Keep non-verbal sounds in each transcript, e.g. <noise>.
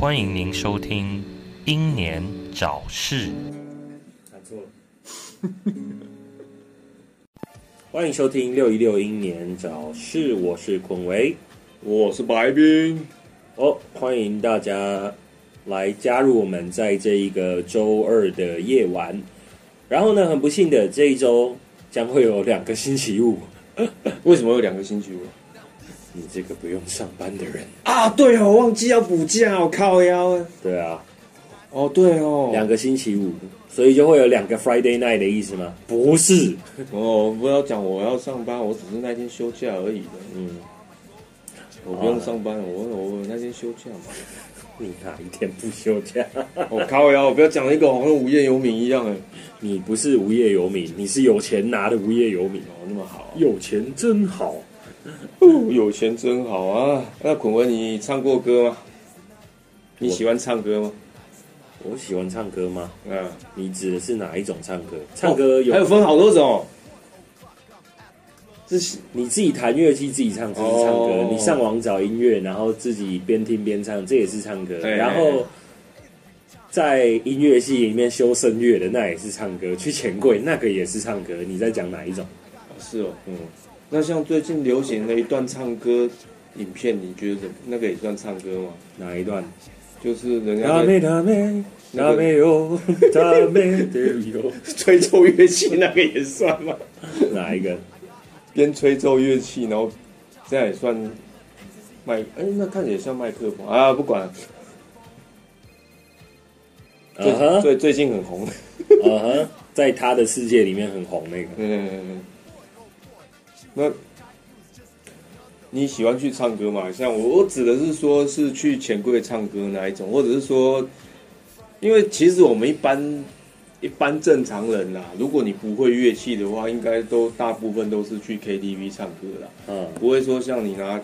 欢迎您收听英年早逝。打错了。欢迎收听六一六英年早逝，我是坤维。我是白冰，哦，欢迎大家来加入我们在这一个周二的夜晚。然后呢，很不幸的这一周将会有两个星期五，为什么有两个星期五你这个不用上班的人。啊？对哦，我忘记要补假，我靠腰啊！对啊，哦，对哦，两个星期五，所以就会有两个 Friday night 的意思吗？不是，哦，不要讲我要上班，我只是那天休假而已的，嗯，我不用上班，我我那天休假嘛。<laughs> 你哪一天不休假？<laughs> 我靠腰，不要讲一个好像无业游民一样哎。你不是无业游民，你是有钱拿的无业游民。哦，那么好，有钱真好。<laughs> 有钱真好啊！那孔文，你唱过歌吗？你喜欢唱歌吗？我喜欢唱歌吗？嗯，你指的是哪一种唱歌？唱歌有、还有分好多种。这是你自己弹乐器自己唱，这是唱歌；哦你上网找音乐，然后自己边听边唱，这也是唱歌。对然后在音乐系里面修声乐的，那也是唱歌；去钱柜那个也是唱歌。你在讲哪一种？是哦，嗯。那像最近流行的一段唱歌影片，你觉得那个也算唱歌吗？哪一段？就是人家达在美达美达美哟，达美的哟，吹奏乐器，那个也算吗？哪一个？边吹奏乐器，然后这样也算麦？哎、那看起来像麦克风啊，不管。最、嗯哼，最最近很红，啊哼，在他的世界里面很红那个。嗯，那你喜欢去唱歌吗？像我，我指的是说是去钱柜唱歌那一种，或者是说，因为其实我们一般一般正常人啦，如果你不会乐器的话，应该都大部分都是去 KTV 唱歌啦，嗯，不会说像你拿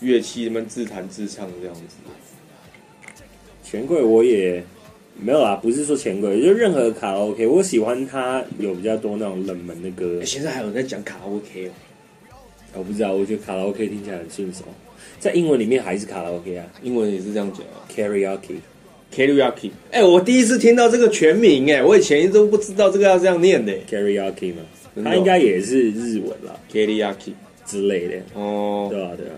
乐器那么自弹自唱这样子。钱柜我也没有啦，不是说钱柜，就任何卡拉 OK，我喜欢它有比较多那种冷门的歌欸。现在还有人在讲卡拉 OK 哦，我不知道，我觉得卡拉 OK 听起来很顺手，在英文里面还是卡拉 OK 啊英文也是这样讲啊，karaoke。，karaoke。哎、我第一次听到这个全名，哎，我以前都不知道这个要这样念的 karaoke 嘛，它应该也是日文啦，karaoke。之类的，哦，对啊对啊。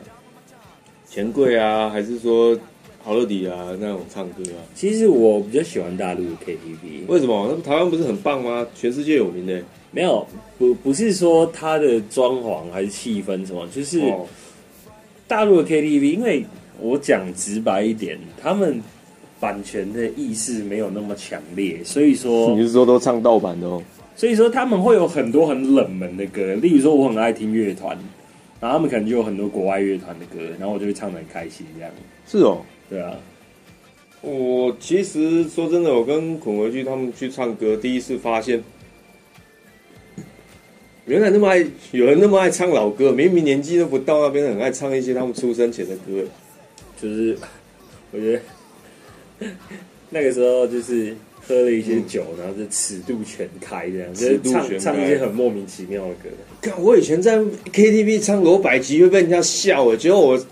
钱柜啊，还是说好乐迪啊那种唱歌啊？其实我比较喜欢大陆的 KTV，为什么？那台湾不是很棒吗？全世界有名的。没有不不是说它的装潢还是气氛什么，就是哦，大陆的 KTV，因为我讲直白一点，他们版权的意识没有那么强烈，所以说 <laughs> 你是说都唱盗版的哦？所以说他们会有很多很冷门的歌，例如说我很爱听乐团，然后他们可能就有很多国外乐团的歌，然后我就会唱的很开心这样。是哦。对啊，我其实说真的，我跟孔维去他们去唱歌，第一次发现，原来那么爱有人那么爱唱老歌，明明年纪都不到那边，很爱唱一些他们出生前的歌。就是我觉得那个时候就是喝了一些酒，然后就尺度全开这样，就是唱唱一些很莫名其妙的歌。看我以前在 KTV 唱罗百吉会被人家笑我，结果我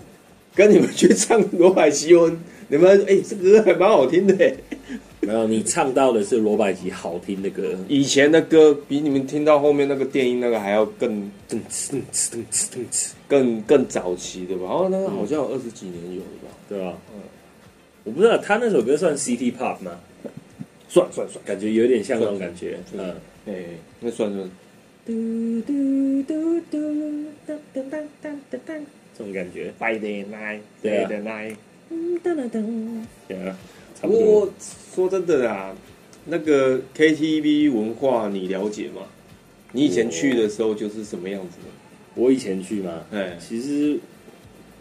跟你们去唱罗百吉，我你们哎、这歌还蛮好听的哎。没有，你唱到的是罗百吉好听的歌，以前的歌比你们听到后面那个电音那个还要更噔哧噔哧噔哧噔哧，更更早期的吧？哦，那个好像有二十几年有了吧？对吧？我不知道他那首歌算 City Pop 吗？算算算，感觉有点像那种感觉，嗯。哎、那算算。嘟嘟嘟嘟当当当当当当，这种感觉。Friday night，对啊 Friday night。嗯噔噔噔，对啊，差不多。不过说真的啦，那个 KTV 文化你了解吗？你以前去的时候就是什么样子的？我以前去嘛，哎、其实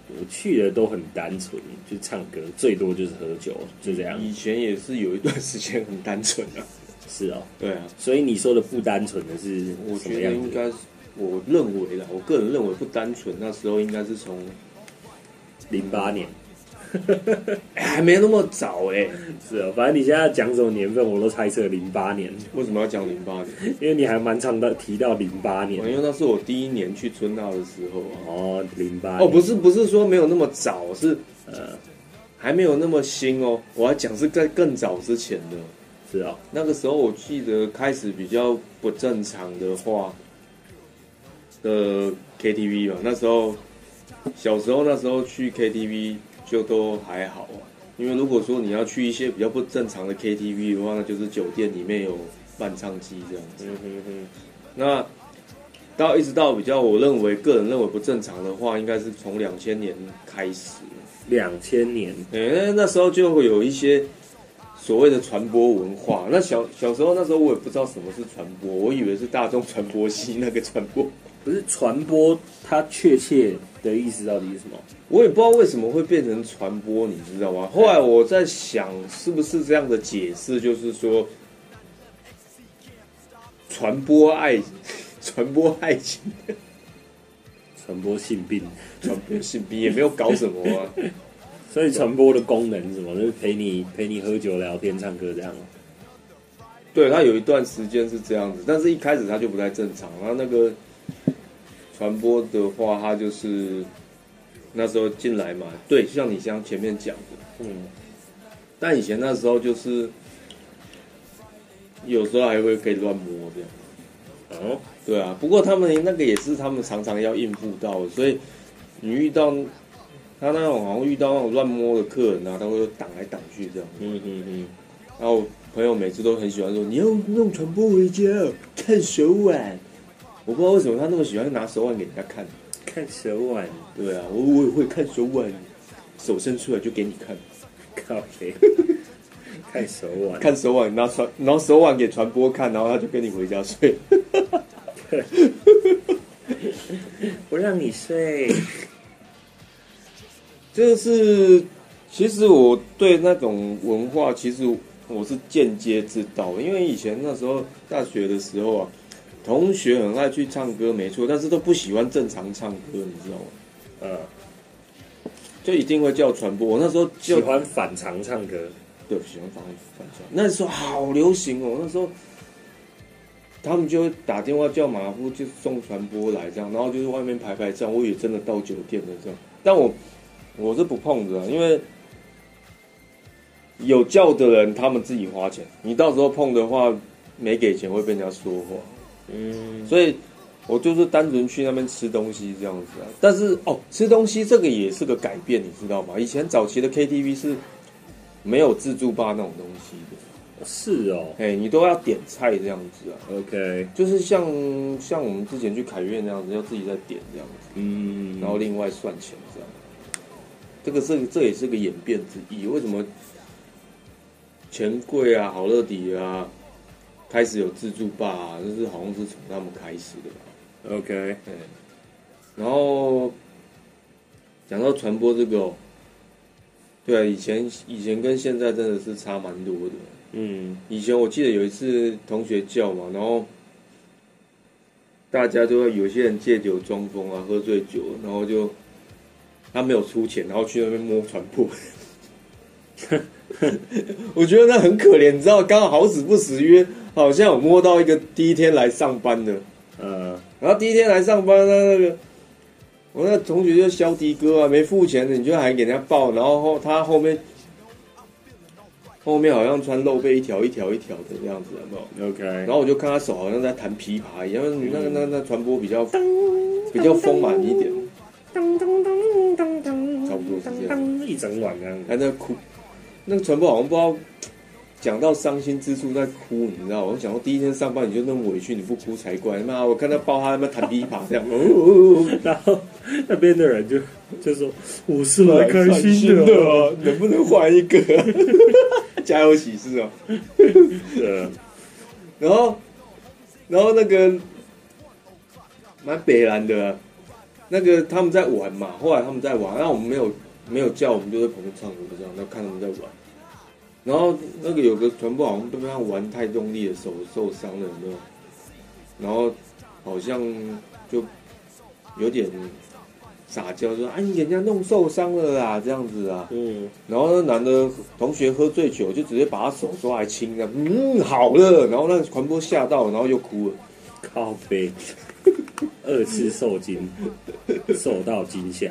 我去的都很单纯，就唱歌，最多就是喝酒，就这样。以前也是有一段时间很单纯啊。<laughs> 是哦，对啊，所以你说的不单纯的是我觉得什么样子？应该是，我认为啦，我个人认为不单纯，那时候应该是从零八年，<laughs> 哎还没那么早哎、是啊，反正你现在讲什么年份，我都猜测零八年，为什么要讲零八年？因为你还蛮常的提到零八年因。为那是我第一年去春闹的时候啊。哦，零八哦，不是不是说没有那么早，是呃，还没有那么新哦，我要讲是在更早之前的。是啊，那个时候我记得开始比较不正常的话的 KTV 嘛，那时候小时候那时候去 KTV 就都还好啊，因为如果说你要去一些比较不正常的 KTV 的话，那就是酒店里面有伴唱机这样子。嗯哼哼，那到一直到比较我认为个人认为不正常的话，应该是从两千年开始，两千年，哎、那时候就会有一些所谓的传播文化。那小小时候那时候我也不知道什么是传播，我以为是大众传播系那个传播，不是传播，它确切的意思到底是什么？我也不知道为什么会变成传播，你知道吗？后来我在想，是不是这样的解释，就是说传播爱，<laughs> 传播爱情，传播性病，传播性病也没有搞什么啊。<laughs> 所以传播的功能是什么？就是陪你陪你喝酒、聊天、唱歌这样吗。对他有一段时间是这样子，但是一开始他就不太正常。然后那个传播的话，他就是那时候进来嘛，对，像你像前面讲的，嗯，但以前那时候就是有时候还会可以乱摸这样。哦，对啊，不过他们那个也是他们常常要应付到，所以你遇到他那种好像遇到那种乱摸的客人啊，他会挡来挡去这样。嗯嗯嗯，然后朋友每次都很喜欢说：“你要弄传播回家看手腕。”我不知道为什么他那么喜欢拿手腕给人家看。看手腕，对啊，我我也会看手腕，手伸出来就给你看，靠谁？<laughs> 看手腕，看手腕拿传，然后手腕给传播看，然后他就跟你回家睡。<laughs> 不让你睡。<laughs> 就是其实我对那种文化，其实我是间接知道，因为以前那时候大学的时候啊，同学很爱去唱歌，没错，但是都不喜欢正常唱歌，你知道吗？嗯，就一定会叫传播。我那时候就喜欢反常唱歌。对喜欢反反常，那时候好流行哦，那时候。他们就会打电话叫马夫就送传播来这样，然后就是外面排排站，我以为真的到酒店了这样，但我我是不碰的啊，因为有叫的人他们自己花钱，你到时候碰的话没给钱会被人家说话，嗯，所以我就是单纯去那边吃东西这样子啊。但是哦，吃东西这个也是个改变，你知道吗？以前早期的 KTV 是没有自助吧那种东西的，是哦。哎，你都要点菜这样子啊。OK，就是像像我们之前去凯悦那样子，要自己再点这样子，嗯，然后另外算钱这样。这个是这也是个演变之一。为什么钱柜啊、好乐迪啊开始有自助吧、啊？就是好像是从他们开始的吧。OK，嗯，然后讲到传播这个、哦，对啊，以前以前跟现在真的是差蛮多的。嗯以前我记得有一次同学叫嘛，然后大家都会有些人借酒装疯啊，喝醉酒，然后就他没有出钱，然后去那边摸船铺。<laughs> 我觉得那很可怜，你知道，刚好好死不死约，好像有摸到一个第一天来上班的，呃，然后第一天来上班，的那个我那同学就肖迪哥啊，没付钱的你就还给人家报，然后后他后面后面好像穿露背一条一条一条的样子，有没有？OK，然后我就看他手好像在弹琵琶一样，那个那个那传播比较比较丰满一点，当当当当当，差不多是这样一整晚这样。还在哭。那个传播好像不知道讲到伤心之处在哭，你知道吗？我想说第一天上班你就那么委屈，你不哭才怪。妈，我看他抱他他妈弹琵琶这样，哦哦哦然后那边的人就就说：“我是蛮来开心的能不能换一个、啊？<laughs> 家有喜事哦。对，然后，然后那个蛮北蓝的啊、那个他们在玩嘛，后来他们在玩，那我们没有没有叫，我们就在旁边唱歌这样，然后看他们在玩。然后那个有个传播好像被他玩太用力的手受伤了，有没有？然后好像就有点撒娇说：“啊，你人家弄受伤了啦，这样子啊。”嗯，然后那男的同学喝醉酒，就直接把他手抓来亲这样，嗯，好了。然后那个传播吓到，然后又哭了。靠背，二次受惊，受到惊吓。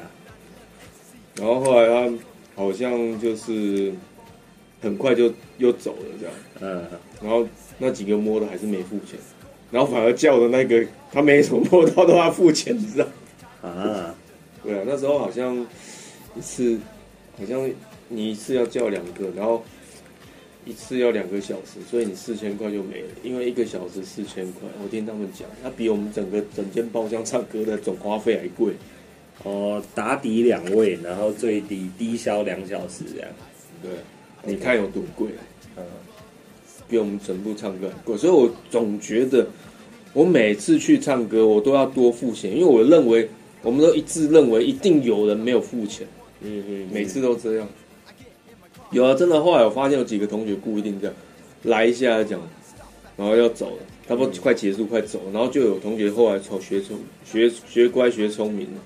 然后后来他好像就是很快就又走了这样，嗯，然后那几个摸的还是没付钱，然后反而叫的那个他没什么摸到都要付钱，你知道？啊，对啊，那时候好像一次好像你一次要叫两个，然后一次要两个小时，所以你四千块就没了，因为一个小时四千块，我听他们讲，它比我们整个整间包厢唱歌的总花费还贵。哦，打底两位，然后最低低消两小时这样。对，你看有多贵，嗯，比我们整部唱歌还贵，所以我总觉得我每次去唱歌，我都要多付钱，因为我认为我们都一致认为一定有人没有付钱，嗯嗯，每次都这样。有啊，真的，后来我发现有几个同学固定这样来一下讲，然后要走了，差不多快结束快走了，然后就有同学后来从学聪学学乖学聪明了，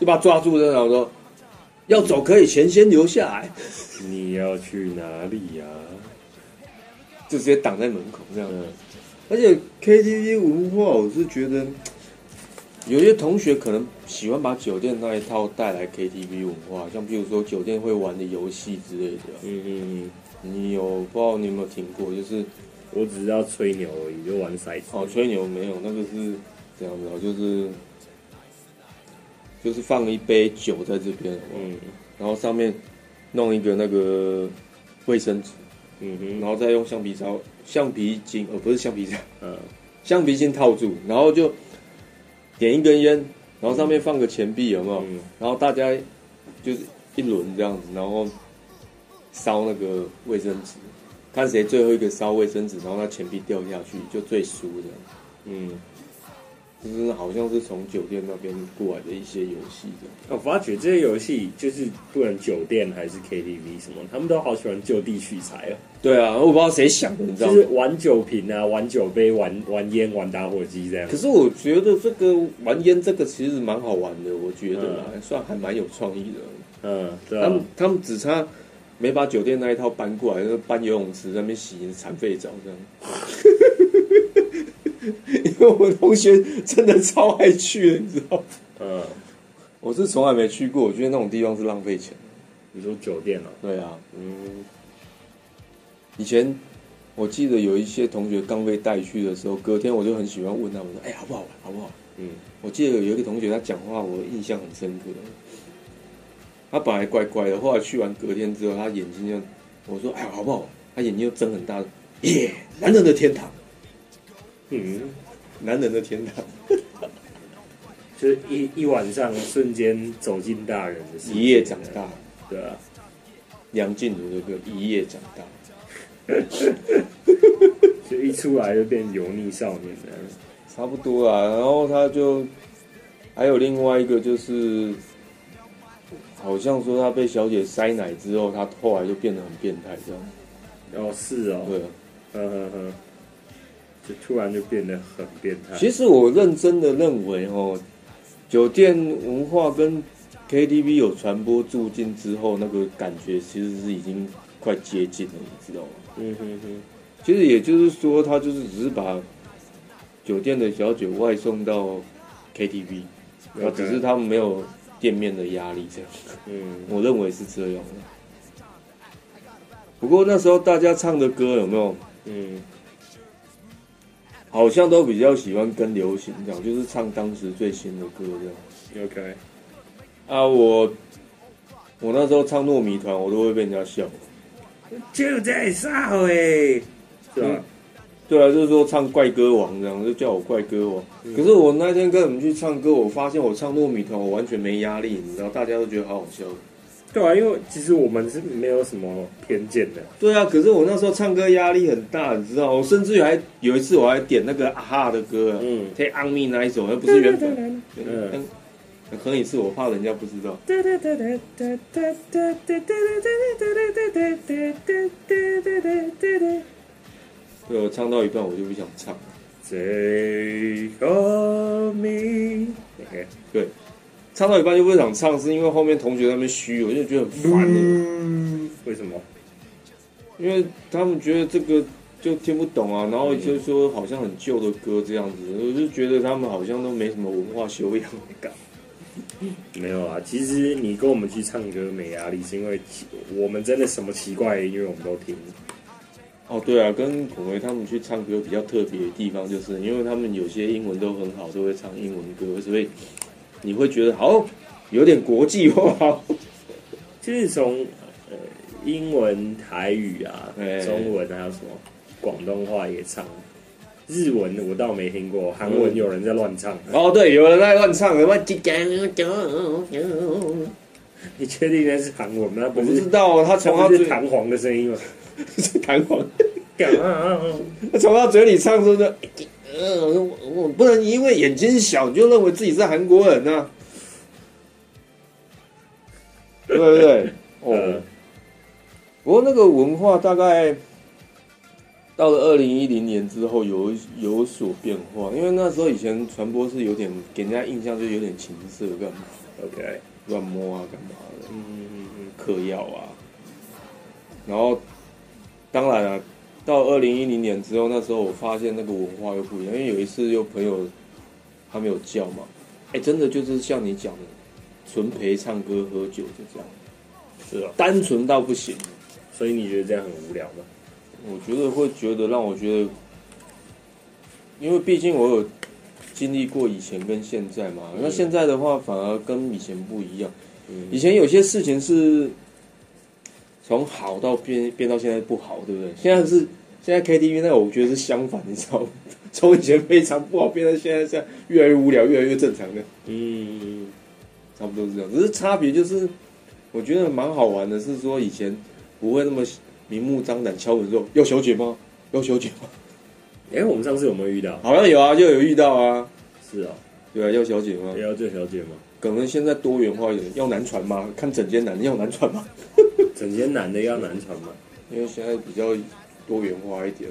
就把他抓住了，然后说要走可以，钱先留下来，你要去哪里呀、就直接挡在门口这样。嗯而且 KTV 文化，我是觉得有些同学可能喜欢把酒店那一套带来 KTV 文化，像比如说酒店会玩的游戏之类的。嗯嗯嗯，你有不知道你有没有听过？就是我只知道吹牛而已，就玩骰子。哦，吹牛没有，那个是这样子哦，就是就是放一杯酒在这边，嗯，嗯然后上面弄一个那个卫生纸，嗯哼，然后再用橡皮擦、橡皮筋，哦，不是橡皮擦，嗯。橡皮筋套住，然后就点一根烟，然后上面放个钱币，有没有？嗯。然后大家就是一轮这样子，然后烧那个卫生纸，看谁最后一个烧卫生纸，然后那钱币掉下去就最输的。嗯，就是好像是从酒店那边过来的一些游戏的。我发觉这些游戏就是不管酒店还是 KTV 什么，他们都好喜欢就地取材哦，对啊，我不知道谁想的，你知道吗？就是玩酒瓶啊，玩酒杯，玩玩烟，玩打火机这样可。是我觉得这个玩烟这个其实蛮好玩的，我觉得啦，算还蛮有创意的。嗯，对啊他们，他们只差没把酒店那一套搬过来，就是搬游泳池在那边洗残废澡这样。<laughs> <laughs> 因为我同学真的超爱去的，你知道吗？嗯，我是从来没去过，我觉得那种地方是浪费钱。你说酒店啊，对啊，嗯以前我记得有一些同学刚被带去的时候，隔天我就很喜欢问他们说：“哎、好不好玩？好不好？”嗯我记得有一个同学他讲话，我印象很深刻。他本来怪怪的，后来去完隔天之后，他眼睛就我说：“哎，好不好玩？”他眼睛又睁很大，耶，男人的天堂，嗯，男人的天堂，<laughs> 就是一一晚上瞬间走进大人的世界，一夜长大。对啊，梁静茹的歌《一夜长大》，<laughs> 就一出来就变油腻少年了。差不多啦。然后他就还有另外一个就是，好像说他被小姐塞奶之后，他后来就变得很变态这样。哦，是哦，对，呵呵呵，就突然就变得很变态。其实我认真的认为哦，酒店文化跟 KTV 有传播住进之后，那个感觉其实是已经快接近了，你知道吗？嗯哼哼，其实也就是说，他就是只是把酒店的小酒外送到 KTV，然后只是他们没有店面的压力这样。嗯，我认为是这样的。不过那时候大家唱的歌有没有，嗯，好像都比较喜欢跟流行这样，就是唱当时最新的歌这样。OK，啊，我我那时候唱糯米团，我都会被人家笑。就在少哎，是吧？对啊，就是说唱怪歌王这样，就叫我怪歌王。嗯可是我那天跟你们去唱歌，我发现我唱糯米团，我完全没压力，你知道，大家都觉得好好笑。对啊，因为其实我们是没有什么偏见的。对啊，可是我那时候唱歌压力很大，你知道，我甚至于还有一次我还点那个啊哈的歌啊，嗯，Take on me 那一首，而不是原本。嗯嗯，哼一次，我怕人家不知道。对，我唱到一半我就不想唱了。Take on me。OK，对，唱到一半就不想唱，是因为后面同学在那边虚，我就觉得很烦、欸。嗯，为什么？因为他们觉得这个就听不懂啊，然后就说好像很旧的歌这样子，我就觉得他们好像都没什么文化修养。没有啊，其实你跟我们去唱歌没压力，是因为我们真的什么奇怪的音乐我们都听。哦，对啊，跟孔维他们去唱歌比较特别的地方，就是因为他们有些英文都很好，都会唱英文歌，所以你会觉得好有点国际化。<laughs> 就是从呃英文、台语啊、哎中文还有什么广东话也唱，日文我倒没听过，韩文有人在乱唱。哦，对，有人在乱唱，什 <laughs> 么你确定那是韩文吗？我不是，不知道，他从他是弹簧的声音吗？<laughs> 是弹簧，啊他从他嘴里唱出的，呃，我我不能因为眼睛小就认为自己是韩国人呐、<laughs> 对不对？哦。呃，不过那个文化大概到了二零一零年之后有有所变化，因为那时候以前传播是有点给人家印象就有点情色干嘛，OK，乱摸啊干嘛的，嗯嗯嗯。嗑药啊，然后当然啊，到二零一零年之后，那时候我发现那个文化又不一样，因为有一次有朋友他没有叫嘛，哎，真的就是像你讲的，纯陪唱歌喝酒就这样，是啊，单纯到不行。所以你觉得这样很无聊吗？我觉得会觉得让我觉得，因为毕竟我有经历过以前跟现在嘛，那现在的话反而跟以前不一样。嗯以前有些事情是从好到变变到现在不好，对不对？现在是现在 KTV 那个，我觉得是相反，你知道吗？从以前非常不好变到现在这样，越来越无聊，越来越正常的，嗯，差不多是这样。只是差别就是，我觉得蛮好玩的，是说以前不会那么明目张胆敲门说要小姐吗？要小姐吗？<laughs> 哎、我们上次有没有遇到？好像有啊，就有遇到啊，是哦，对啊，要小姐吗？要这小姐吗？可能现在多元化一点，要男传吗？看整间男的要男传吗？整间男的要男传吗？因为现在比较多元化一点。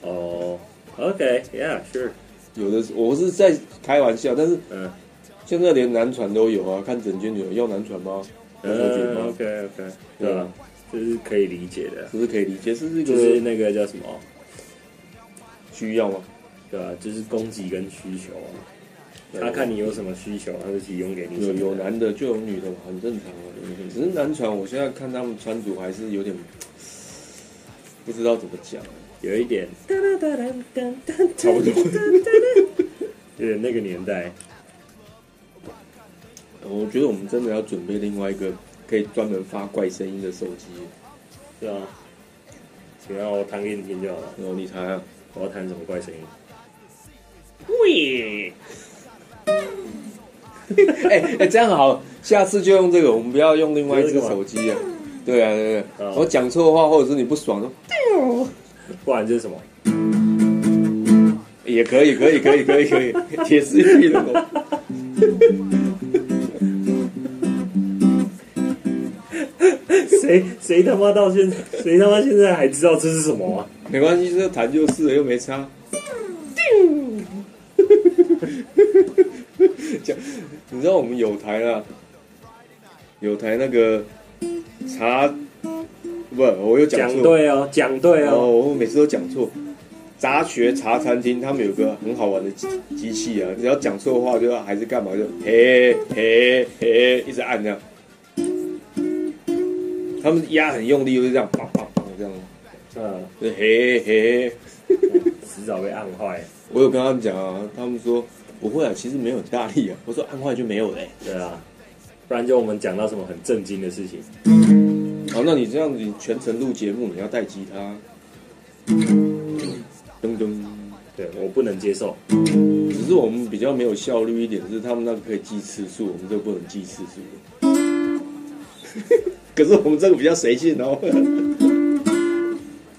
哦，OK，Yeah，Sure，有的我是在开玩笑，但是嗯现在连男传都有啊，看整间有要男传吗？？，OK，OK，对对啊啊，这是可以理解的，这是可以理解，是这个就是那个叫什么，需要吗？对吧、就是供给跟需求啊。对他看你有什么需求，他就提供给你。有有男的就有女的嘛，很正常啊。只是男船，我现在看他们穿着还是有点 <sniffs> 不知道怎么讲，有一点，差不多。有点那个年代。我觉得我们真的要准备另外一个可以专门发怪声音的手机。对啊，只要我弹给你听就好了。然后你猜啊？我要弹什么怪声音？喂！<laughs> 哎哎，这样好，下次就用这个，我们不要用另外一只手机啊。对啊，对对，嗯我讲错话或者是你不爽的，<laughs> 不然这是什么？也可以，可以，可以，可以，可以，铁丝玉的狗。<laughs> 谁谁他妈到现在，谁他妈现在还知道这是什么啊？没关系，这弹就是了，又没差。<laughs> 讲，你知道我们有台啊，有台那个茶，不，我又讲讲错。对哦，讲对哦，哦。我每次都讲错。杂学茶餐厅，他们有个很好玩的机机器啊，只要讲错话就要还是干嘛就嘿嘿嘿一直按这样。他们压很用力，就是这样，砰砰砰这样，嗯，就嘿嘿。迟早被按坏。我有跟他们讲啊，他们说不会啊，其实没有很大力啊。<laughs> 我说按坏就没有嘞、对啊，不然就我们讲到什么很震惊的事情。好，那你这样子你全程录节目，你要带吉他，噔噔。对我不能接受。只是我们比较没有效率一点，是他们那个可以记次数，我们这个不能记次数。<laughs> 可是我们这个比较随性哦。<laughs>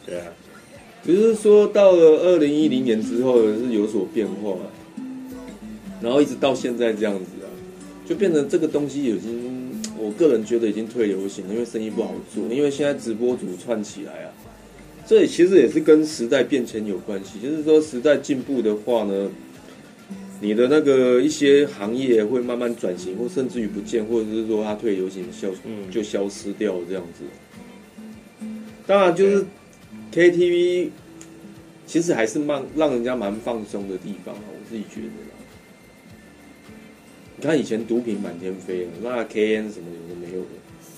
对啊，只是说到了二零一零年之后是有所变化，然后一直到现在这样子啊，就变成这个东西已经，我个人觉得已经退流行了，因为生意不好做，因为现在直播主串起来啊，这其实也是跟时代变迁有关系，就是说时代进步的话呢。你的那个一些行业会慢慢转型，或甚至于不见，或者是说它退流行消嗯就消失掉这样子。当然，就是 KTV 其实还是蛮让人家蛮放松的地方啊，我自己觉得啦。你看以前毒品满天飞，那 KN 什么有的没有的，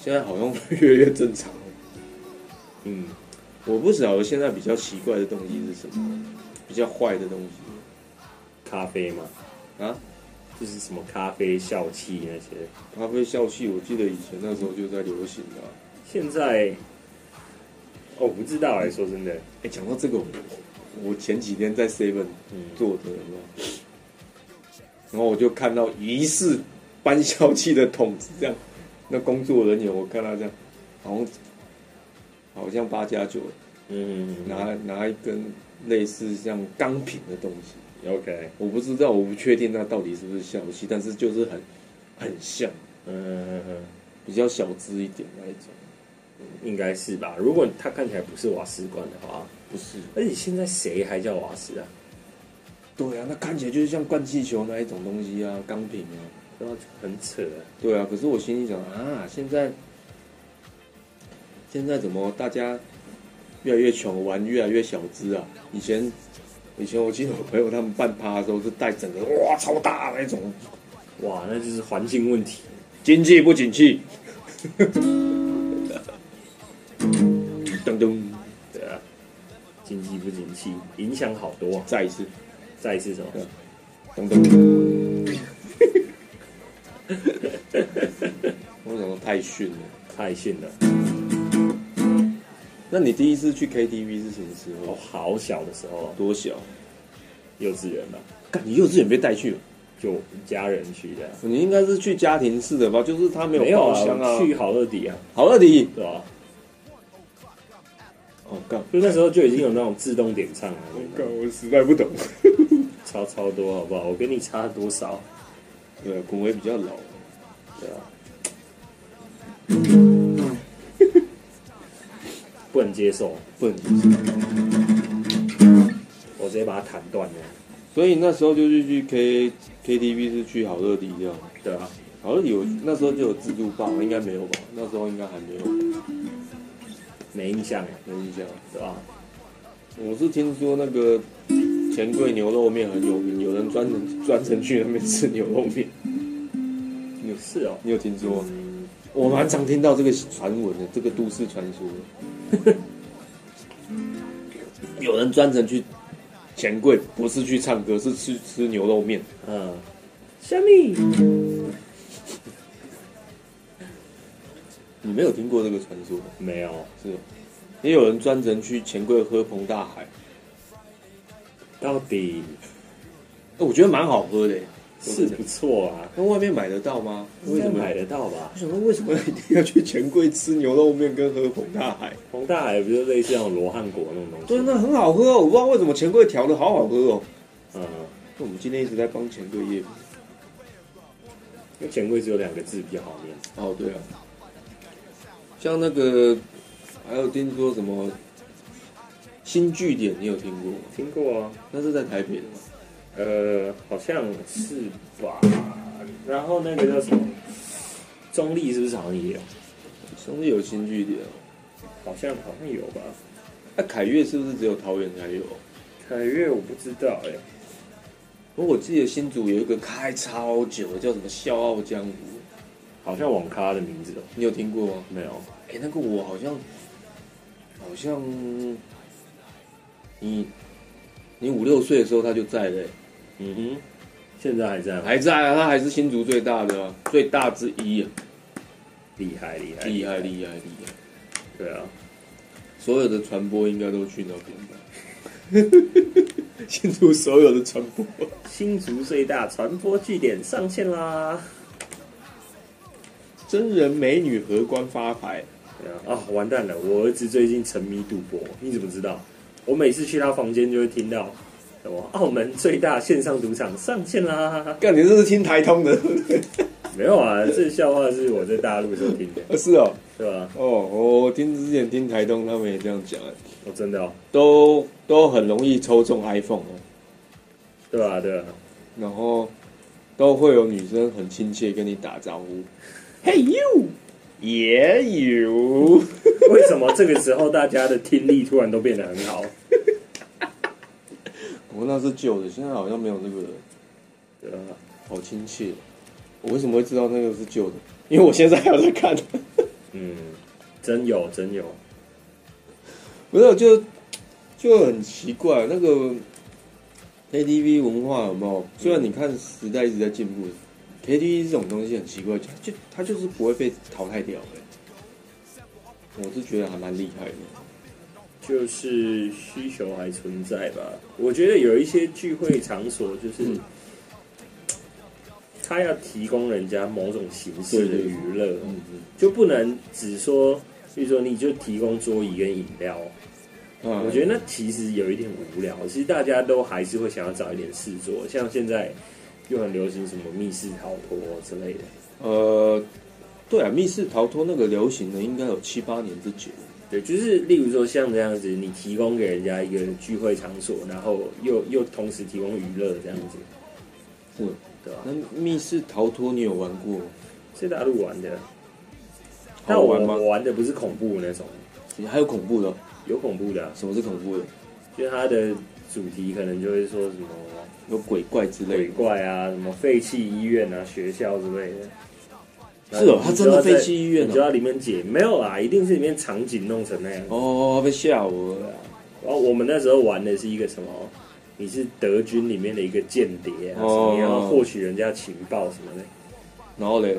现在好像越来越正常。嗯，我不晓得现在比较奇怪的东西是什么，比较坏的东西。咖啡吗，啊。就是什么咖啡笑气那些，咖啡笑气，我记得以前那时候就在流行的啊、现在哦，我不知道哎、说真的，哎、讲到这个，我我前几天在 Seven 嗯，做的，然后我就看到疑似搬消气的桶子这样，那工作人员我看他这样，好像好像八加九嗯，拿拿一根类似像钢瓶的东西，OK，我不知道，我不确定那到底是不是笑气，但是就是很很像，嗯嗯嗯，比较小资一点那一种，应该是吧？如果它看起来不是瓦斯罐的话，不是。而且现在谁还叫瓦斯啊？对啊，那看起来就是像灌气球那一种东西啊，钢瓶啊。对啊，很扯。对啊，可是我心里想啊，现在现在怎么大家越来越穷，玩越来越小资啊？以前以前我记得我朋友他们办趴的时候是带整个哇超大那种，哇，那就是环境问题。经济不景气。<laughs> 噔噔，对啊，经济不景气，影响好多、啊。再一次，再一次什么？咚咚。我想说太逊了。太逊了。那你第一次去 KTV 是什么时我候？好小的时候，多小？幼稚园吧，干，你幼稚园被带去了？就家人去的。你应该是去家庭式的吧？就是他没有没有啊，包厢啊。去好乐迪啊，好乐迪。对吧、哦，干，就那时候就已经有那种自动点唱了，干，我实在不懂。超超多，好不好？我跟你差多少？对啊，古威比较老。对啊，不能接受，不能接受。我直接把它弹断了。所以那时候就是去 K KTV 是去好乐迪这样。对啊，好乐迪有那时候就有自助吧？应该没有吧？那时候应该还没有，没印象，没印象。对吧？我是听说那个钱柜牛肉面很有名，有人专程专程去那边吃牛肉面。有是哦，你有听说吗？我蛮常听到这个传闻的，这个都市传说。<laughs> 有人专程去钱柜，不是去唱歌，是去吃牛肉面。嗯，虾米？<laughs> 你没有听过这个传说吗？没有，是哦，也有人专程去钱柜喝彭大海，到底哎我觉得蛮好喝的。是不错啊，那外面买得到吗？为什么买得到吧我？想说，为什么 <laughs> 一定要去钱柜吃牛肉面跟喝红大海？红大海不就类似那种罗汉果那种东西？对，那很好喝哦，我不知道为什么钱柜调的好好喝哦。嗯，那我们今天一直在帮钱柜业因为钱柜只有两个字比较好念。哦，对啊，像那个还有听说什么新据点，你有听过吗？听过啊，那是在台北的吗？呃，好像是吧。然后那个叫什么？中立是不是好像也有？中立有新据点哦。好像好像有吧。那、凯越是不是只有桃园才有？凯越我不知道哎、不过我记得新竹有一个开超久的，叫什么笑傲江湖，好像网咖的名字哦。你有听过吗？没有，哎、那个我好像好像你你五六岁的时候他就在嘞、嗯哼，现在还在吗？还在啊，他还是新竹最大的、啊，最大之一啊，厉害厉害厉害厉害厉害！对啊，所有的传播应该都去那边吧？<laughs> 新竹所有的传播，新竹最大传播据点上线啦！真人美女荷官发牌，对啊，啊，完蛋了！我儿子最近沉迷赌博，你怎么知道？我每次去他房间就会听到什么澳门最大线上赌场上线啦！干你这是听台通的？没有啊，这笑话是我在大陆时候听的，<laughs> 是哦，对吧？哦，我听之前听台东他们也这样讲，哦，真的哦，都都很容易抽中 iPhone 哦，对啊，对啊，然后都会有女生很亲切跟你打招呼，<laughs> Hey you，也有，为什么这个时候大家的听力突然都变得很好？我那是旧的，现在好像没有那个了，对啊，好亲切。我为什么会知道那个是旧的？因为我现在还有在看。嗯，真有真有，不是，就就很奇怪，那个 KTV 文化有没有？虽然你看时代一直在进步，KTV 这种东西很奇怪，就它就是不会被淘汰掉的。我是觉得还蛮厉害的。就是需求还存在吧。我觉得有一些聚会场所，就是嗯他要提供人家某种形式的娱乐，就不能只说，比如说你就提供桌椅跟饮料。嗯我觉得那其实有一点无聊。其实大家都还是会想要找一点事做，像现在又很流行什么密室逃脱之类的。呃，对啊，密室逃脱那个流行的应该有七八年之久。对，就是例如说像这样子，你提供给人家一个聚会场所，然后又又同时提供娱乐这样子，是，对吧？那密室逃脱你有玩过吗？是大陆玩的，但我好玩吗我玩的不是恐怖那种，还有恐怖的？有恐怖的啊、什么是恐怖的？就是它的主题可能就会说什么有鬼怪之类鬼。怪啊，什么废弃医院啊、学校之类的。是哦然后你就要在它真的废弃医院哦你就要里面解没有啦，一定是里面场景弄成那样。哦，被吓我了。然后我们那时候玩的是一个什么？你是德军里面的一个间谍你要获取人家情报什么的。然后嘞，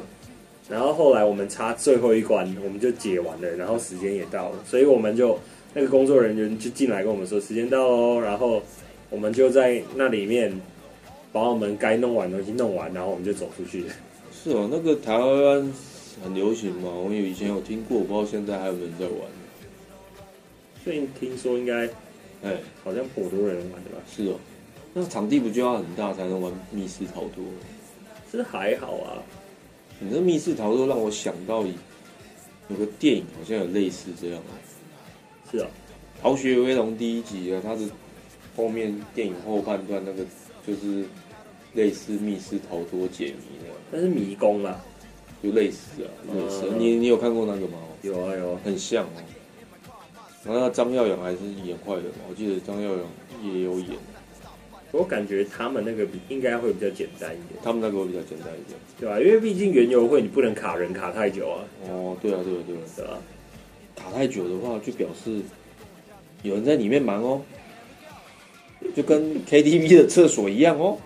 然后后来我们差最后一关，我们就解完了，然后时间也到了，所以我们就那个工作人员就进来跟我们说时间到喽，然后我们就在那里面把我们该弄完的东西弄完，然后我们就走出去。是哦，那个台湾很流行嘛，我有以前有听过，我不知道现在还有没有人在玩。最近听说应该哎，好像颇多人玩的吧？是哦，那场地不就要很大才能玩密室逃脱？是还好啊，你这密室逃脱让我想到有个电影好像有类似这样的是啊，《逃学威龙》第一集啊，它的后面电影后半段那个就是类似密室逃脱解谜那样，但是迷宫啦，就类似啊，类似。嗯你你有看过那个吗？有啊有啊，很像哦。然后那张耀扬还是演坏人嘛，我记得张耀扬也有演，我感觉他们那个比应该会比较简单一点，他们那个会比较简单一点。对吧？因为毕竟园游会你不能卡人卡太久啊，哦，对啊，对啊，对啊，对吧？卡太久的话，就表示有人在里面忙哦，就跟 KTV 的厕所一样哦，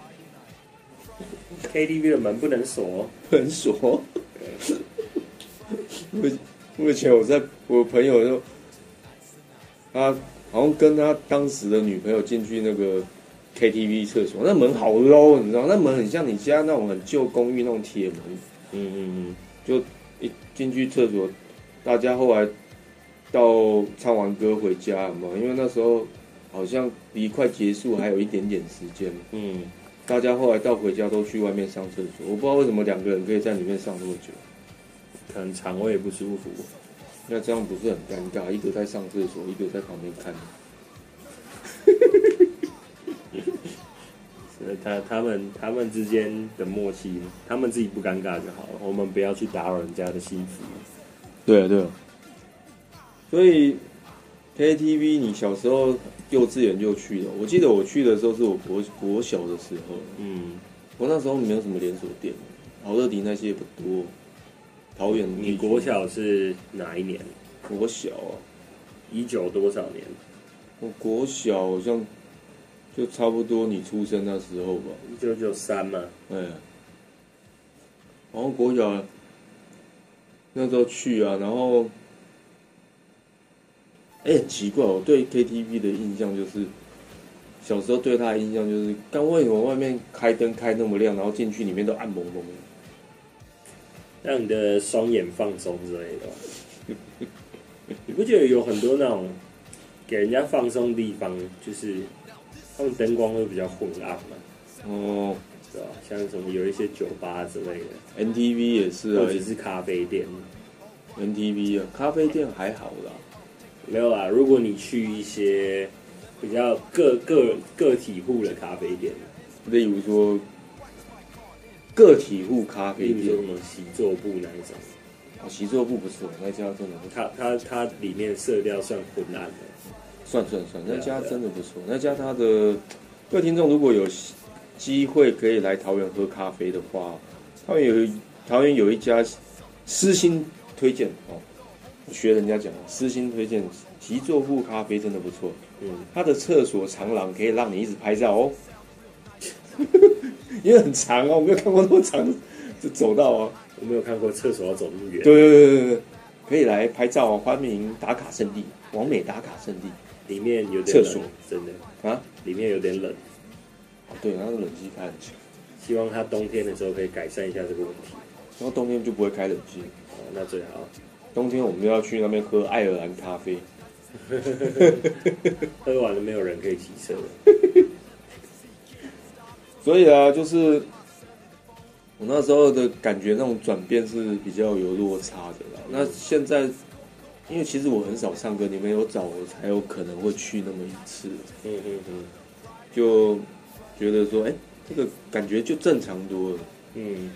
KTV 的门不能锁哦，很锁。我我以前我在我朋友就，他好像跟他当时的女朋友进去那个 KTV 厕所，那门好 low，你知道，那门很像你家那种很旧公寓那种铁门，嗯嗯嗯就一进去厕所，大家后来到唱完歌回家嘛，因为那时候好像离快结束还有一点点时间，嗯，大家后来到回家都去外面上厕所，我不知道为什么两个人可以在里面上那么久，可能肠胃不舒服，那这样不是很尴尬？一个在上厕所，一个在旁边看。<laughs> 所以他他们他们之间的默契，他们自己不尴尬就好了，我们不要去打扰人家的幸福。对啊，对啊。所以 KTV 你小时候幼稚园就去了，我记得我去的时候是我国国小的时候，嗯，我那时候没有什么连锁店，好乐迪那些也不多。桃园你国小是哪一年？国小啊，一九多少年？我国小好像就差不多你出生那时候吧，一九九三嘛。哎，然后国小那时候去啊，然后，哎、很奇怪，我对 KTV 的印象就是，小时候对他的印象就是，刚为什么外面开灯开那么亮，然后进去里面都暗蒙蒙的？让你的双眼放松之类的吧。<laughs> 你不觉得有很多那种给人家放松的地方，就是他们灯光会比较昏暗嘛，哦对吧？像什么有一些酒吧之类的，，NTV 也是啊或者是咖啡店，，NTV 啊，咖啡店还好啦，没有啦。如果你去一些比较个个个体户的咖啡店，例如说个体户咖啡店比如说什，么习作部那一种，哦，习作部不错，那家真的不错。它它它里面色调算昏暗的。算算算，那家真的不错。那家它的各位听众如果有机会可以来桃园喝咖啡的话，桃园有一桃园有一家私心推荐哦，学人家讲私心推荐极作富咖啡真的不错，嗯，它的厕所长廊可以让你一直拍照哦，<laughs> 因为很长哦，我没有看过那么长的走道啊。我没有看过厕所要走那么远。对对对对对，可以来拍照哦，欢迎打卡圣地，完美打卡圣地里面有点冷厕所，真的，啊。里面有点冷。对，然后冷气开很强，希望它冬天的时候可以改善一下这个问题。然后冬天就不会开冷气。哦，那最好。冬天我们就要去那边喝爱尔兰咖啡。<laughs> 喝完了没有人可以骑车了。<laughs> 所以啊，就是我那时候的感觉，那种转变是比较有落差的啦。那现在，因为其实我很少唱歌，你们有找我才有可能会去那么一次，嗯嗯嗯就觉得说，哎、这个感觉就正常多了。嗯。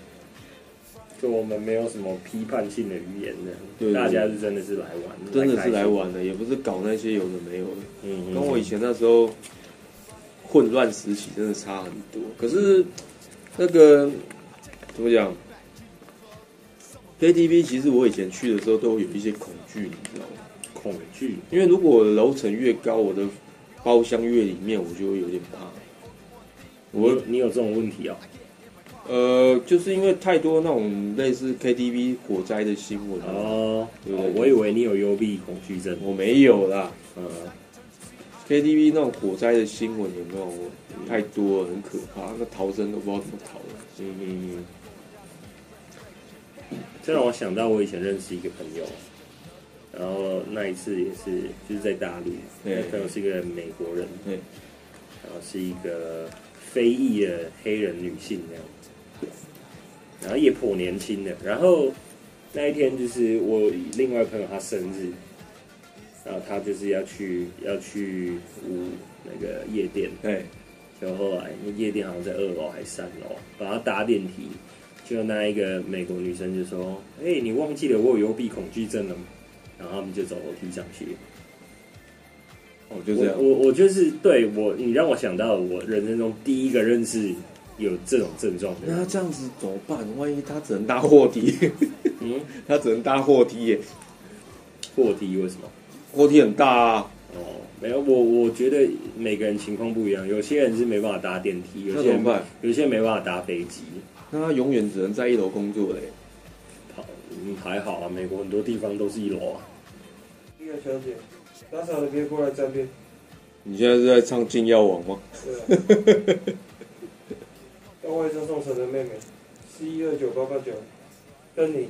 就我们没有什么批判性的语言的，对对大家是真的是来玩，真的是来。玩的，也不是搞那些有的没有的。嗯，嗯跟我以前那时候混乱时期真的差很多。可是那个怎么讲？KTV 其实我以前去的时候都有一些恐惧，你知道吗？恐惧。因为如果楼层越高，我的包厢越里面，我就会有点怕。我你有这种问题哦？呃，就是因为太多那种类似 KTV 火灾的新闻啊，哦，对对对我以为你有幽闭恐惧症。我没有啦。呃，KTV 那种火灾的新闻有没有太多了，很可怕，那逃生都不知道怎么逃了。嗯嗯嗯。这让我想到我以前认识一个朋友，然后那一次也是就是在大陆，那对个朋友是一个美国人，对，然后是一个非裔的黑人女性这样，然后也颇年轻的。然后那一天就是我另外朋友他生日，然后他就是要去要去舞那个夜店，对，就后来那夜店好像在二楼还是三楼，然后搭电梯，就那一个美国女生就说：“哎、你忘记了我有幽闭恐惧症了吗？”然后他们就走楼梯上去。哦，就这样我。我我就是对我，你让我想到我人生中第一个认识有这种症状的人。那这样子怎么办？万一他只能搭货梯，<laughs> 嗯，他只能搭货梯耶，货梯为什么？货梯很大啊，哦，没有，我我觉得每个人情况不一样，有些人是没办法搭电梯，有些人那怎么办？有些人没办法搭飞机。那他永远只能在一楼工作嘞。好，嗯，还好啊，美国很多地方都是一楼啊。那个小姐，打扫的别过来站边。你现在是在唱《禁药王》吗？对啊。要外甥送神的妹妹，四一二九八八九，跟你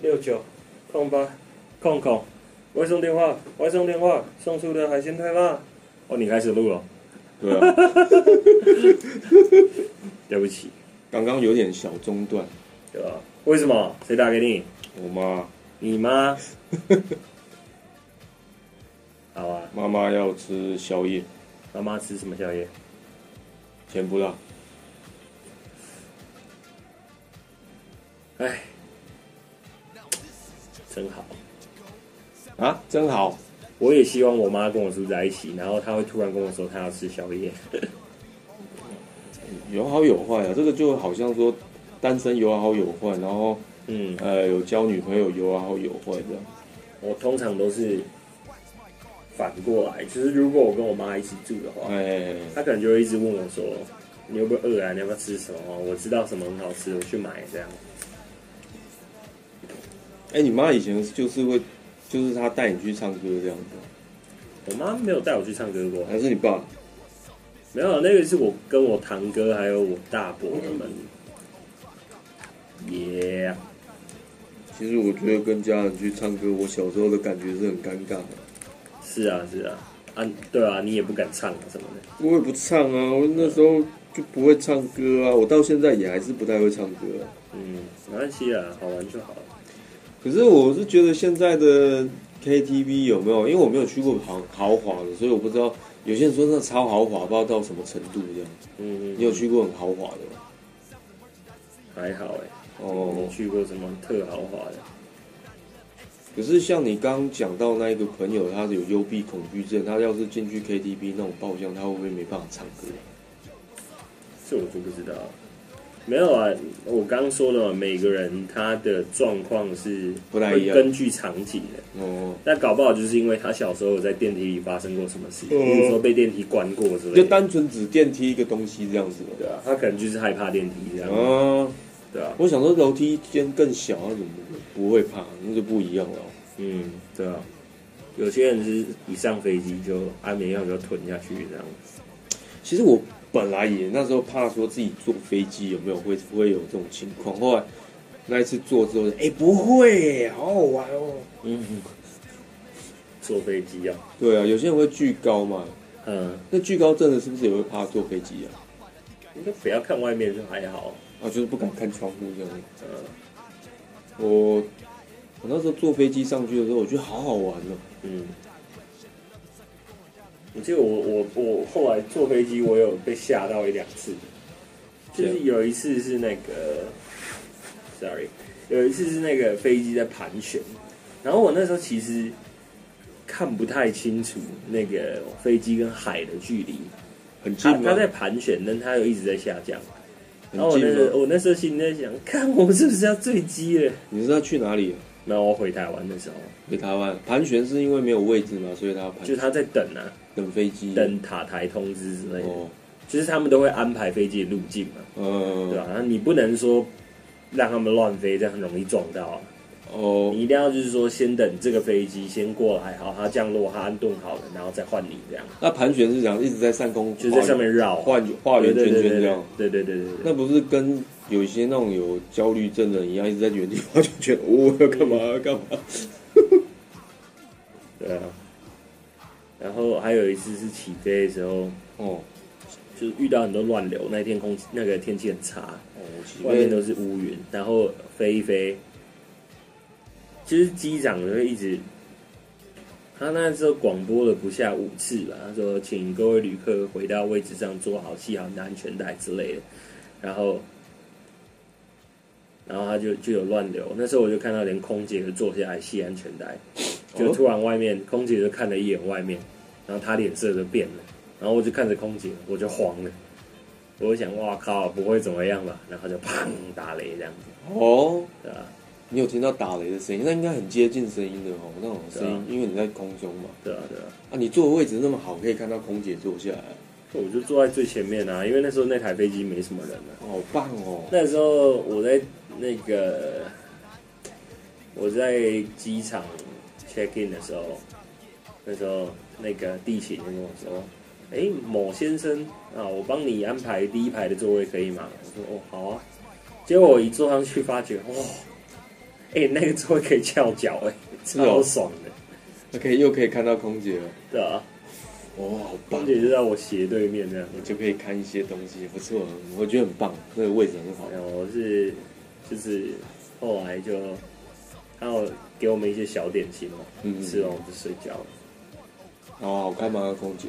六九空八空空，外送电话，外送电话，送出的海鲜太辣。哦，你开始录了，对啊，<laughs> 对不起，刚刚有点小中断。对吧？为什么？谁打给你？我妈你妈？<laughs> 好啊，妈妈要吃宵夜，妈妈吃什么宵夜？甜不辣。哎，真好。啊，真好。我也希望我妈跟我住在一起，然后她会突然跟我说她要吃宵夜。<laughs> 有好有坏啊，这个就好像说单身有好有坏，然后嗯，呃有交女朋友有好有坏这样。我通常都是反过来，就是如果我跟我妈一起住的话，哎，她可能就会一直问我说：“你有没有饿啊？你要不要吃什么？我知道什么很好吃，我去买。”这样。哎，你妈以前就是会，就是她带你去唱歌这样子，我妈没有带我去唱歌过，还是你爸？没有，那个是我跟我堂哥还有我大伯他们。耶、其实我觉得跟家人去唱歌，我小时候的感觉是很尴尬的。是啊是啊，啊对啊，你也不敢唱啊什么的。我也不唱啊，我那时候就不会唱歌啊，我到现在也还是不太会唱歌啊。嗯，没关系啊，好玩就好。可是我是觉得现在的 KTV 有没有？因为我没有去过豪豪华的，所以我不知道。有些人说那超豪华，不知道到什么程度这样。嗯，你有去过很豪华的吗？还好哎、哦你，去过什么特豪华的？可是像你刚刚讲到那一个朋友，他有幽闭恐惧症，他要是进去 KTV 那种包厢，他会不会没办法唱歌？这我就不知道。没有啊，我刚说了嘛，每个人他的状况是不太一样。会根据场景的。哦，那搞不好就是因为他小时候在电梯里发生过什么事，嗯比如说被电梯关过之类的，就单纯指电梯一个东西这样子嘛。对啊，他可能就是害怕电梯这样，哦，对啊，我想说楼梯间更小，他怎么不会怕？那就不一样了。嗯，对啊，有些人是一上飞机就安眠药就吞下去这样，其实我本来也那时候怕说自己坐飞机有没有会不会有这种情况，后来那一次坐之后，哎、不会，好好玩哦。嗯，坐飞机啊，对啊，有些人会惧高嘛，嗯，那惧高症的是不是也会怕坐飞机啊？应该不要看外面就还好，啊，就是不敢看窗户这样。嗯我我那时候坐飞机上去的时候，我觉得好好玩哦。嗯。我记得我我我后来坐飞机，我有被吓到一两次，就是有一次是那个，sorry，有一次是那个飞机在盘旋，然后我那时候其实看不太清楚那个飞机跟海的距离，很近？它它在盘旋，但它又一直在下降。然后我那时候？我那时候心里在想，看我们是不是要坠机了？你是要去哪里？然后我回台湾的时候，回台湾盘旋是因为没有位置嘛，所以他要盘就是他在等啊，等飞机。等塔台通知之类的，哦，就是他们都会安排飞机的路径嘛，嗯，对吧、那你不能说让他们乱飞，这样很容易撞到啊。哦，你一定要就是说，先等这个飞机先过来，好，它降落，它安顿好了，然后再换你这样，那盘旋是讲一直在上空，就在上面绕，画画圆圈圈这样。对对对对对对。那不是跟有一些那种有焦虑症的人一样，一直在原地画圈圈，我要干嘛要干嘛？<laughs> 对啊。然后还有一次是起飞的时候，哦，就是遇到很多乱流，那天空气那个天气很差，哦，外面都是乌云，然后飞一飞，其实机长就会一直，他那时候广播了不下五次吧，他说请各位旅客回到位置上坐好，系好你的安全带之类的，然后，然后他就就有乱流，那时候我就看到连空姐都坐下来系安全带，就突然外面空姐就看了一眼外面，然后她脸色就变了，然后我就看着空姐，我就慌了。我就想，哇靠，不会怎么样吧？然后就砰打雷这样子，哦，对啊？你有听到打雷的声音，那应该很接近声音的哦，那种声音啊，因为你在空中嘛。对啊，对啊。啊，你坐的位置那么好，可以看到空姐坐下来，我就坐在最前面啊，因为那时候那台飞机没什么人啊。好棒哦。那时候我在那个我在机场 check in 的时候，那时候那个地勤就跟我说：“哎、某先生啊，我帮你安排第一排的座位可以吗？”我说：“哦，好啊。”结果我一坐上去，发觉哇，哎、那个座位可以翘脚、哎，超爽的，那可以又可以看到空姐了，对啊，哦，好棒空，姐就在我斜对面这样。你就可以看一些东西，不错，我觉得很棒，那个位置很好。我是就是后来就还有给我们一些小点心嘛，嗯吃完我就睡觉了。哦，好看吗？空姐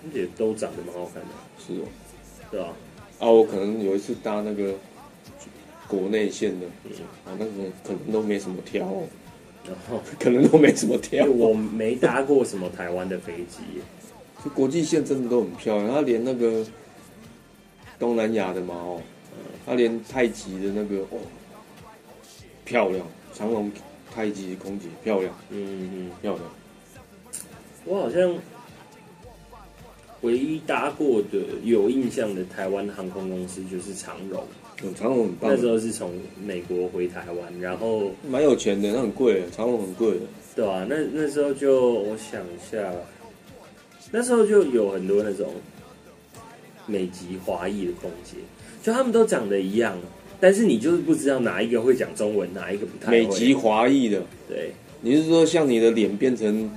空姐都长得蛮好看的，是哦。对吧？啊，我可能有一次搭那个国内线的，嗯，啊，那个可能都没什么挑哦，然后 <laughs> 可能都没什么因挑为。我没搭过什么台湾的飞机，就国际线真的都很漂亮，它连那个东南亚的嘛哦，它连太极的那个哦漂亮，长隆太极空姐漂亮嗯嗯，漂亮。我好像唯一搭过的有印象的台湾航空公司就是长荣，嗯，长龙很棒那，时候是从美国回台湾，然后蛮有钱的，那很贵的，长隆很贵的。对啊、那那时候就我想一下，那时候就有很多那种美籍华裔的空姐，就他们都长得一样，但是你就是不知道哪一个会讲中文，哪一个不太会。美籍华裔的，对，你是说像你的脸变成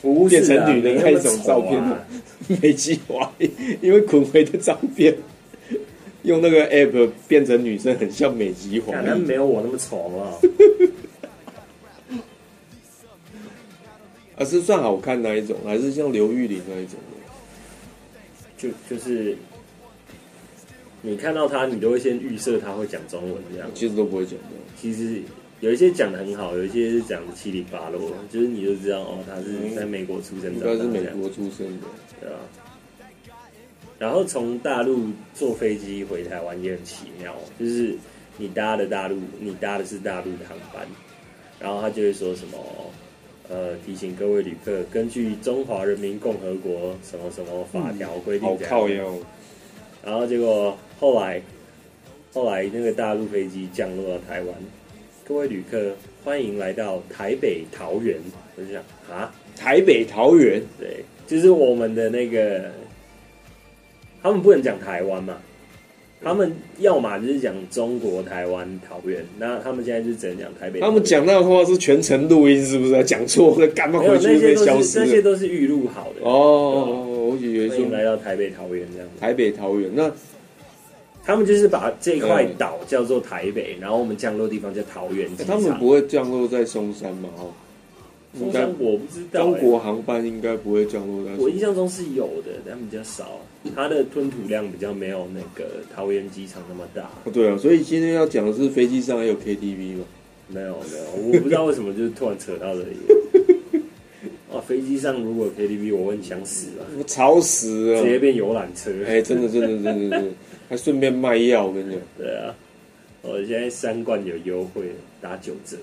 不变成女的那一种照片没那么丑啊美籍华裔？因为坤辉的照片用那个 app 变成女生，很像美籍华裔。没有我那么丑啊。<laughs> 啊，是算好看那一种，还是像刘玉玲那一种的？就就是你看到他，你都会先预设他会讲中文这样。其实都不会讲的。其实有一些讲的很好，有一些是讲的七里八落，就是你就知道哦，他是在美国出生应长大该是美国出生的。对啊。然后从大陆坐飞机回台湾也很奇妙，就是你搭的大陆，你搭的是大陆的航班，然后他就会说什么，呃，提醒各位旅客，根据中华人民共和国什么什么法条规定好这样靠腰，然后结果后来，后来那个大陆飞机降落到台湾，各位旅客欢迎来到台北桃园。我就想啊，台北桃园，对，就是我们的那个，他们不能讲台湾嘛，他们要么就是讲中国台湾桃园，那他们现在就只能讲台北。他们讲那话是全程录音，是不是？讲错了，干嘛没有回去就被消失是那些？都是预录好的哦，我以为欢迎来到台北桃园这样子。台北桃园，那他们就是把这块嗯岛叫做台北，然后我们降落地方叫桃园机场。他们不会降落在松山吗？松山我不知道、中欸国航班应该不会降落在松我印象中是有的，但比较少。它的吞吐量比较没有那个桃园机场那么大。哦对啊，所以今天要讲的是飞机上还有 KTV 吗？没有没有，我不知道为什么就是突然扯到这里。哇，<laughs> 飞机上如果有 KTV，我会很想死啊，我吵死了！直接变游览车。哎，真的真的真的真的，还顺便卖药，我跟你讲。对啊，我现在三罐有优惠，打九折。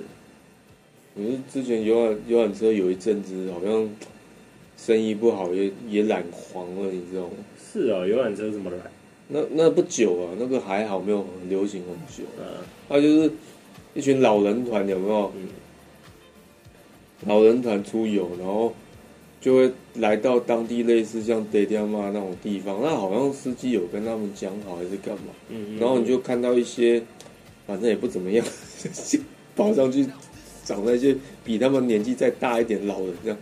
可是之前游览游览车有一阵子好像生意不好，也也染黄了，你知道吗？是哦，游览车怎么来？那那不久啊，那个还好没有很流行很久，啊，他就是一群老人团有没有？嗯老人团出游，然后就会来到当地类似像德迪亚玛那种地方，那好像司机有跟他们讲好还是干嘛？嗯，然后你就看到一些，反正也不怎么样，<laughs> 跑上去找那些比他们年纪再大一点老人，这样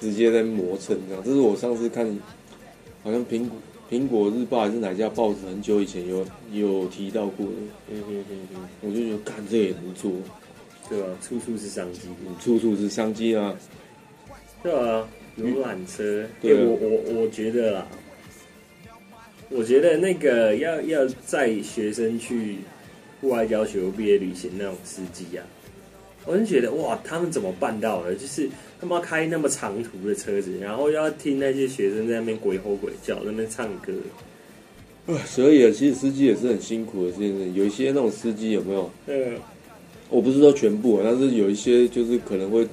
直接在磨蹭这样。这是我上次看，好像苹果苹果日报还是哪家报纸很久以前有有提到过的，嗯嗯嗯嗯，我就觉得看这也能做，对吧？处处是商机。嗯处处是商机啊。对啊，游览车，对我我我觉得啦，我觉得那个要要载学生去户外教学毕业旅行那种司机啊，我就觉得哇，他们怎么办到的？就是他们要开那么长途的车子，然后要听那些学生在那边鬼吼鬼叫，在那边唱歌。啊所以啊，其实司机也是很辛苦的这件事。有一些那种司机有没有？嗯，我不是说全部啊，但是有一些就是可能会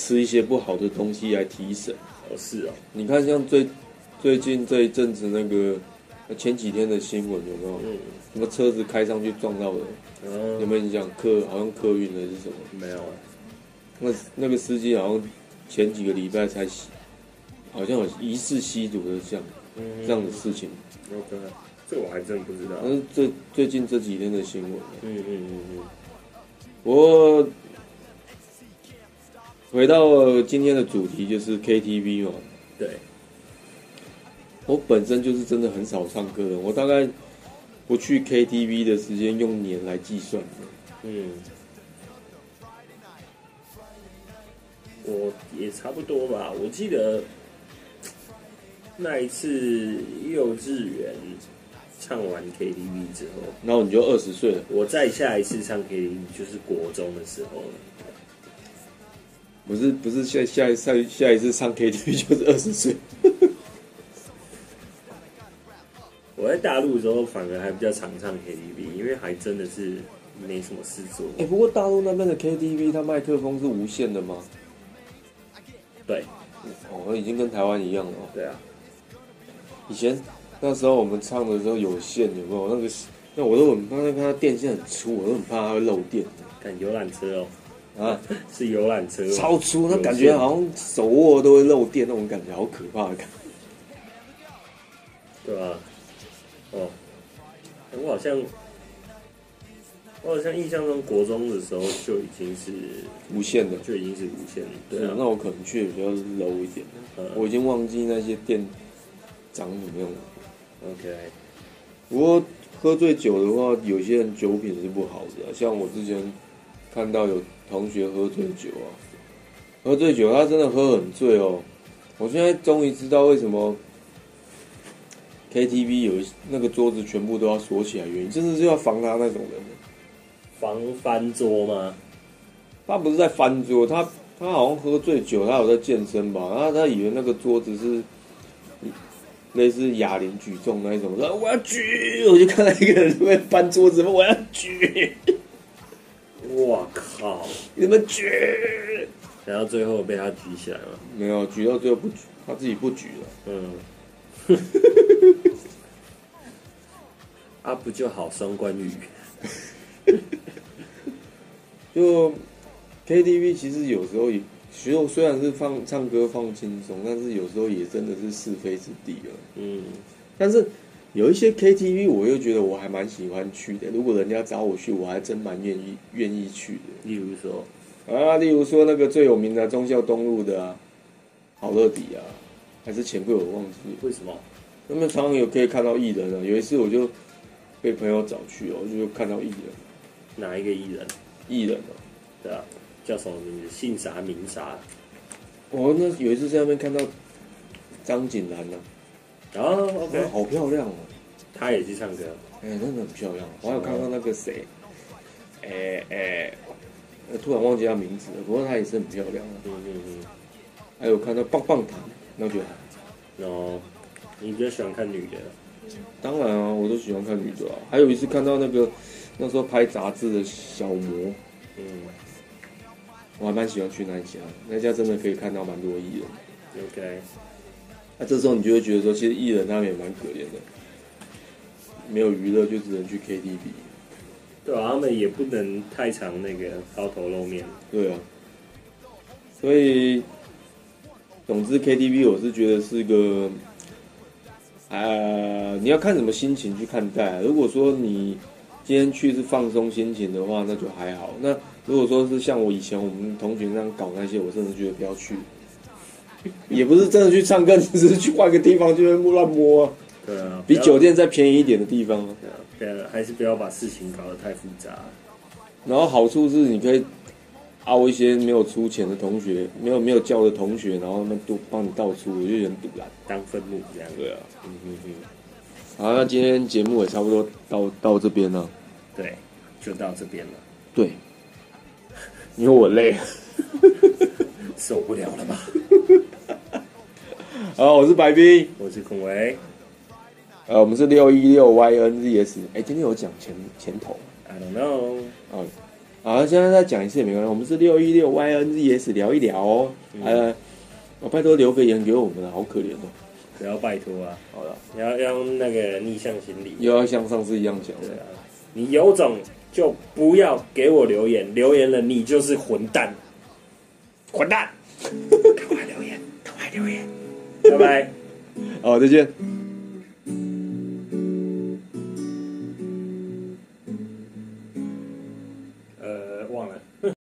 吃一些不好的东西来提神。哦是啊，你看，像最最近这一阵子那个前几天的新闻有没有？嗯，什么车子开上去撞到人？有哦，没有印象？客好像客运的是什么？没有啊，那那个司机好像前几个礼拜才吸，好像有疑似吸毒的这样嗯，这样的事情。OK，这我还真不知道。但是最最近这几天的新闻，嗯嗯嗯嗯，我回到今天的主题就是 KTV 嘛。对，我本身就是真的很少唱歌的，我大概不去 KTV 的时间用年来计算的。嗯，我也差不多吧。我记得那一次幼稚园唱完 KTV 之后，然后你就二十岁了，我再下一次唱 KTV 就是国中的时候了。不是不是下下下下一次唱 KTV <laughs> 就是二十岁。<laughs> 我在大陆的时候反而还比较常唱 KTV，因为还真的是没什么事做。哎、不过大陆那边的 KTV 它麦克风是无线的吗？对哦，已经跟台湾一样了哦。对啊，以前那时候我们唱的时候有线，有没有？那个那我都很怕，那个它电线很粗，我都很怕它会漏电看游览车哦，啊，<laughs> 是游览车哦，超粗，那感觉好像手握都会漏电那种感觉，好可怕的感觉。对吧、哦，我好像，我好像印象中国中的时候就已经是无线的，就已经是无线的，对啊，那我可能去的比较 low 一点，嗯。我已经忘记那些店长怎么样了。OK，不过喝醉酒的话，有些人酒品是不好的啊、像我之前看到有同学喝醉酒啊，喝醉酒他真的喝很醉哦。我现在终于知道为什么 KTV 有那个桌子全部都要锁起来，原因真的是要防他那种人。防翻桌吗？他不是在翻桌，他他好像喝醉酒，他有在健身吧？然后他以为那个桌子是类似哑铃举重那一种，说我要举，我就看到一个人在翻桌子，我要举，哇靠！你们举，然后最后被他举起来了。没有举到最后不举，他自己不举了。嗯，啊，不就好双关语？<laughs> 就 KTV 其实有时候也，其实虽然是放唱歌放轻松，但是有时候也真的是是非之地了。嗯，但是有一些 KTV 我又觉得我还蛮喜欢去的，如果人家找我去，我还真蛮愿意愿意去的。例如说，啊，例如说那个最有名的忠孝东路的啊，好乐迪啊，还是钱柜我忘记了。为什么？那么常常有可以看到艺人啊，有一次我就被朋友找去哦，我就看到艺人，哪一个艺人？艺人哦，对啊，叫什么名字？姓啥名啥？我那有一次在那边看到张景兰呐、哦啊，，OK，好漂亮哦，她也去唱歌。哎、真的很漂亮。我还有看到那个谁，哎、哎、呃突然忘记她名字了，不过她也是很漂亮啊。嗯嗯嗯。还有看到棒棒糖，那我觉得还哦，你比较喜欢看女的？当然啊，我都喜欢看女的啊。还有一次看到那个那时候拍杂志的小魔，嗯我还蛮喜欢去那一家，那家真的可以看到蛮多艺人。，OK，那、这时候你就会觉得说，其实艺人他们也蛮可怜的，没有娱乐就只能去 KTV。对啊，他们也不能太常那个抛头露面。对啊，所以总之 KTV 我是觉得是个，呃，你要看什么心情去看待啊、如果说你今天去是放松心情的话，那就还好。那如果说是像我以前我们同学那样搞那些，我甚至觉得不要去。<laughs> 也不是真的去唱歌，你只是去换个地方就会乱摸啊，对啊，比酒店再便宜一点的地方啊。对啊对啊，还是不要把事情搞得太复杂。然后好处是你可以凹一些没有出钱的同学，没有没有叫的同学，然后他们都帮你倒出，我就有点堵然。当分母这样。对啊，嗯嗯嗯，好，那今天节目也差不多到到这边了。对，就到这边了，对，因为我累了。<laughs> 受不了了吧？<laughs> 好，我是白冰，我是孔维呃，我们是六一六 YNZS。哎，今天有讲前前头，I don't know，哦。好，现在再讲一次也没关系。我们是六一六 YNZS 聊一聊哦。嗯呃，我拜托留个言给我们了，好可怜哦。不要拜托啊，好了，要要用那个逆向心理。又要像上次一样讲对啊，你有种就不要给我留言，留言了你就是混蛋，混蛋！<laughs> 赶快留言，赶快留言，拜拜。好，再见。